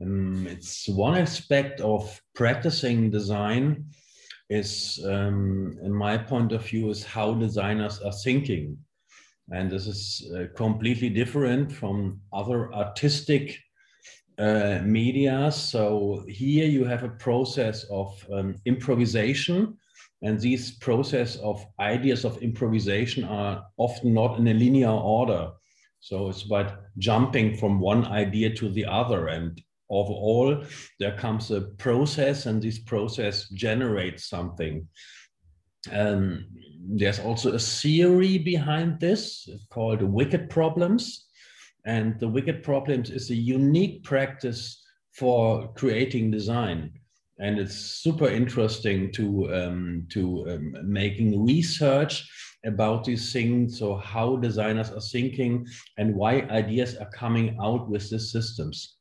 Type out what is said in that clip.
it's one aspect of practicing design is, um, in my point of view, is how designers are thinking. And this is uh, completely different from other artistic uh, media. So here you have a process of um, improvisation, and these process of ideas of improvisation are often not in a linear order. So it's about jumping from one idea to the other. And overall, there comes a process, and this process generates something. Um, there's also a theory behind this called wicked problems. And the wicked problems is a unique practice for creating design. And it's super interesting to, um, to um, making research about these things. So how designers are thinking and why ideas are coming out with these systems.